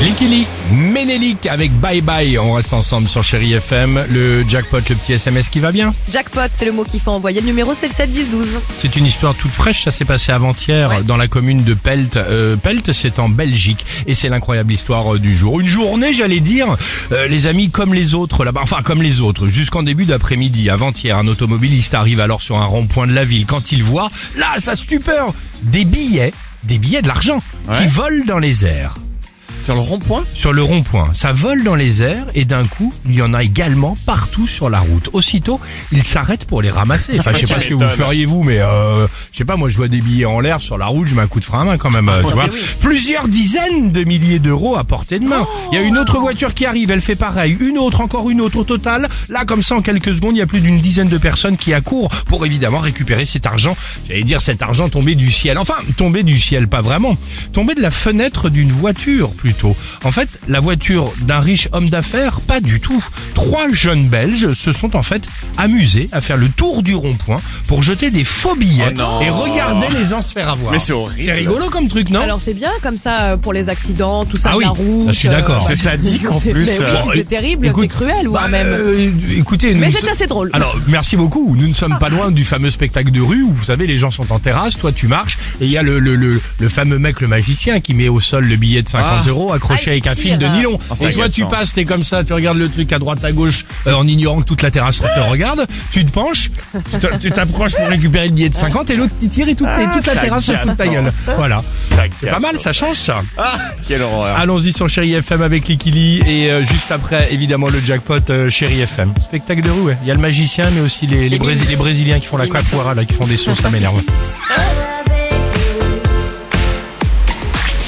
Likili, Ménélique avec Bye Bye. On reste ensemble sur Chéri FM. Le jackpot, le petit SMS qui va bien. Jackpot, c'est le mot qu'il faut envoyer. Le numéro, c'est le 7 10 12. C'est une histoire toute fraîche. Ça s'est passé avant-hier Ouais. dans la commune de Pelt. Euh, Pelt, c'est en Belgique. Et c'est l'incroyable histoire euh, du jour. Une journée, j'allais dire, euh, les amis, comme les autres là-bas. Enfin, comme les autres. Jusqu'en début d'après-midi, avant-hier, un automobiliste arrive alors sur un rond-point de la ville. Quand il voit, là, sa stupeur, des billets, des billets de l'argent qui volent dans les airs. Sur le rond-point sur le rond-point. Ça vole dans les airs et d'un coup, il y en a également partout sur la route. Aussitôt, il s'arrête pour les ramasser. Enfin, je sais pas ce que vous feriez vous, mais euh, je sais pas, moi je vois des billets en l'air sur la route, je mets un coup de frein à main quand même. euh, tu vois. Plusieurs dizaines de milliers d'euros à portée de main. Il y a une autre voiture qui arrive, elle fait pareil. Une autre, encore une autre. Au total, là comme ça, en quelques secondes, il y a plus d'une dizaine de personnes qui accourent pour évidemment récupérer cet argent. J'allais dire cet argent tombé du ciel. Enfin, tombé du ciel, pas vraiment. Tombé de la fenêtre d'une voiture plutôt. En fait, la voiture d'un riche homme d'affaires, pas du tout. Trois jeunes Belges se sont en fait amusés à faire le tour du rond-point pour jeter des faux billets Oh et regarder les gens se faire avoir. Mais c'est horrible. C'est rigolo comme truc, non? Alors c'est bien comme ça euh, pour les accidents, tout ça Ah oui, la route. ça, je suis d'accord. C'est sadique, en plus. oui, Bon, c'est terrible, c'est cruel, bah, voire même. euh, écoutez, Mais c'est assez drôle. Alors, merci beaucoup. Nous ne sommes pas loin du fameux spectacle de rue où, vous savez, les gens sont en terrasse, toi tu marches, et il y a le, le, le, le fameux mec, le magicien, qui met au sol le billet de 50 Ah. euros accroché Ah, avec un fil de nylon. Oh, c'est et toi tu passes, t'es comme ça, tu regardes le truc à droite, à gauche, euh, en ignorant que toute la terrasse te regarde, tu te penches, tu tu t'approches pour récupérer le billet de 50, et l'autre qui tire et toute, et toute la c'est terrasse se fout de ta gueule. Voilà. C'est pas mal, ça change ça. Ah, quelle horreur. Allons-y sur Chéri FM avec Likili et euh, juste après évidemment le jackpot euh, Chéri FM. Spectacle de rue, ouais. Il y a le magicien mais aussi les, les, Brésiliens qui font la capoeira là, qui font des sauces, ça m'énerve.